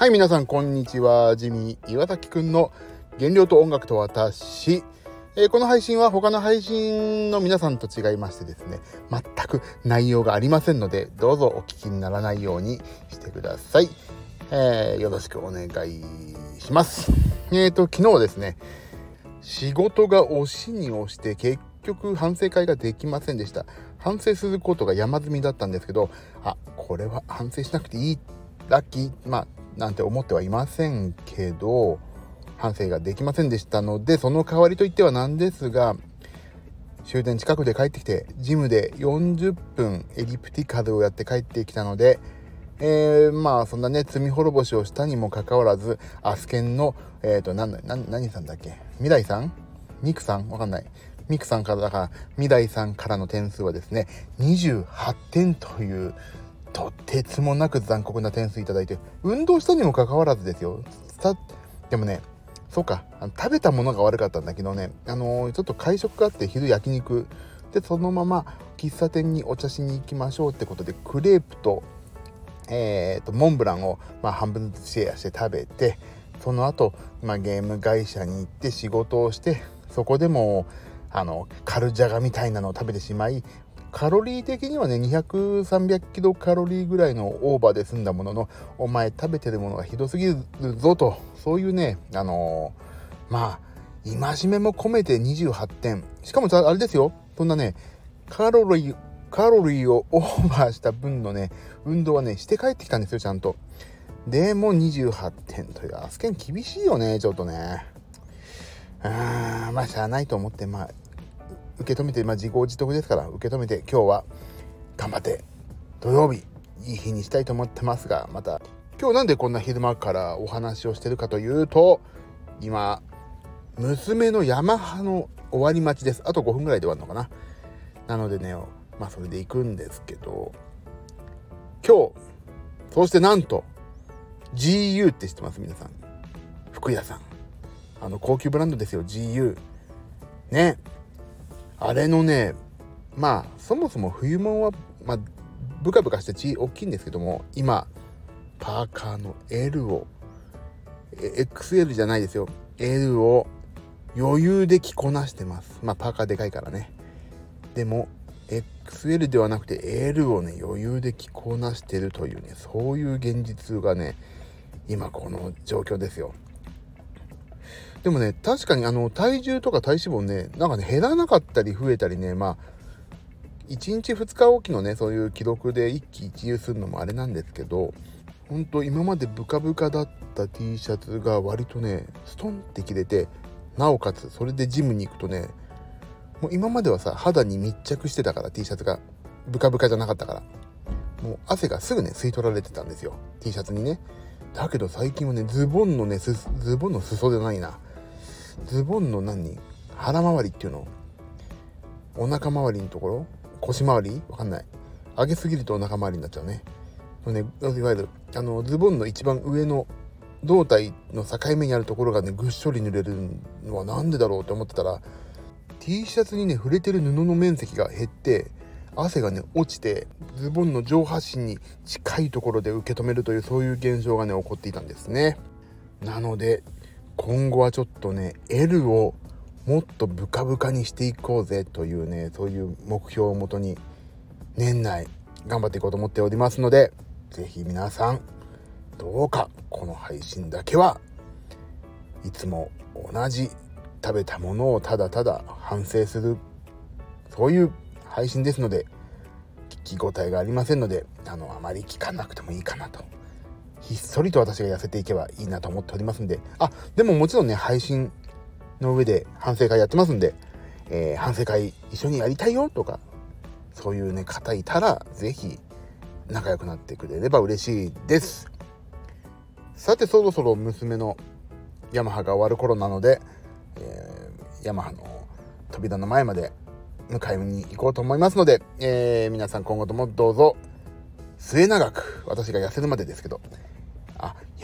はい、皆さん、こんにちは。ジミー岩崎くんの原料と音楽と私。えー、この配信は他の配信の皆さんと違いましてですね、全く内容がありませんので、どうぞお聞きにならないようにしてください。えー、よろしくお願いします。えーと、昨日ですね、仕事が押しに押して結局反省会ができませんでした。反省することが山積みだったんですけど、あ、これは反省しなくていい、ラッキー、まあ、なんて思ってはいませんけど、反省ができませんでしたので、その代わりといってはなんですが、終電近くで帰ってきて、ジムで40分エリプティカルをやって帰ってきたので、えー、まあそんなね、罪滅ぼしをしたにもかかわらず、アスケンの、えっ、ー、と、なんだ、な、何さんだっけ？未来さん？ミクさん？わかんない。ミクさんからだから、未来さんからの点数はですね、28点という、とてつもなく残酷な点数いただいて、運動したにもかかわらずですよ。でもね、そうか、あの食べたものが悪かったんだけどね、あのー、ちょっと会食があって昼焼肉。で、そのまま喫茶店にお茶しに行きましょうってことで、クレープと、えーと、モンブランを、まあ、半分ずつシェアして食べて、その後、まあ、ゲーム会社に行って仕事をして、そこでも、あの、カルジャガみたいなのを食べてしまい、カロリー的にはね200、300キロカロリーぐらいのオーバーで済んだもののお前食べてるものがひどすぎるぞと。そういうねあのー、まあ戒めも込めて28点。しかもあれですよ。そんなねカロリーカロリーをオーバーした分のね運動はねして帰ってきたんですよちゃんと。でも28点というアスケン厳しいよねちょっとね。あまあしゃあないと思ってまあ受け止めて、まあ、自業自得ですから受け止めて今日は頑張って土曜日いい日にしたいと思ってますがまた今日なんでこんな昼間からお話をしてるかというと今娘のヤマハの終わり待ちです。あと5分ぐらいで終わるのかな。なのでねまあそれで行くんですけど今日そしてなんと GU って知ってます？皆さん。服屋さん。あの高級ブランドですよ GU ね。あれのねまあそもそも冬物は、まあ、ブカブカして血大きいんですけども今パーカーの L を XL じゃないですよ。L を余裕で着こなしてます。まあパーカーでかいからね。でも XL ではなくて L をね余裕で着こなしてるというねそういう現実がね今この状況ですよ。でもね、確かにあの体重とか体脂肪ね、なんかね、減らなかったり増えたりね、まあ、1日2日おきのね、そういう記録で一喜一憂するのもあれなんですけど、ほんと今までブカブカだった T シャツが割とね、ストンって切れて、なおかつそれでジムに行くとね、もう今まではさ、肌に密着してたから T シャツが、ブカブカじゃなかったから。もう汗がすぐね、吸い取られてたんですよ。T シャツにね。だけど最近はね、ズボンのね、ズボンの裾じゃないな。ズボンの何？腹回りっていうの？お腹周りのところ？腰回り？わかんない。上げすぎるとお腹周りになっちゃうね。ねいわゆるあのズボンの一番上の胴体の境目にあるところがねぐっしょり濡れるのは何でだろうって思ってたら T シャツにね触れてる布の面積が減って汗がね落ちてズボンの上半身に近いところで受け止めるというそういう現象がね起こっていたんですね。なので今後はちょっとね L をもっとブカブカにしていこうぜというねそういう目標をもとに年内頑張っていこうと思っておりますので是非皆さんどうかこの配信だけはいつも同じ食べたものをただただ反省するそういう配信ですので聞き応えがありませんのであのあまり聞かなくてもいいかなと。ひっそりと私が痩せていけばいいなと思っておりますんで、あ、でももちろんね、配信の上で反省会やってますんで、えー、反省会一緒にやりたいよとか、そういうね、方いたら、是非仲良くなってくれれば嬉しいです。さて、そろそろ娘のヤマハが終わる頃なので、えー、ヤマハの扉の前まで迎えに行こうと思いますので、えー、皆さん今後ともどうぞ末永く私が痩せるまでですけど、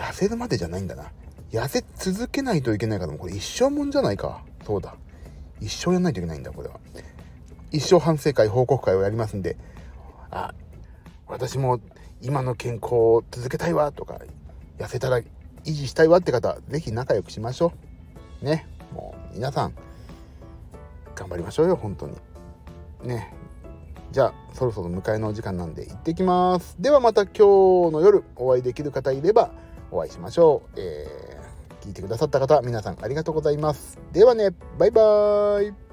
痩せるまでじゃないんだな。痩せ続けないといけないからもうこれ一生もんじゃないか。そうだ。一生やんないといけないんだ、これは。一生反省会、報告会をやりますんで、あ、私も今の健康を続けたいわとか、痩せたら維持したいわって方是非仲良くしましょうねもう皆さん頑張りましょうよ本当にねじゃあそろそろ迎えのお時間なんで行ってきますではまた今日の夜お会いできる方いればお会いしましょう、えー、聞いてくださった方皆さんありがとうございます。ではねバイバーイ。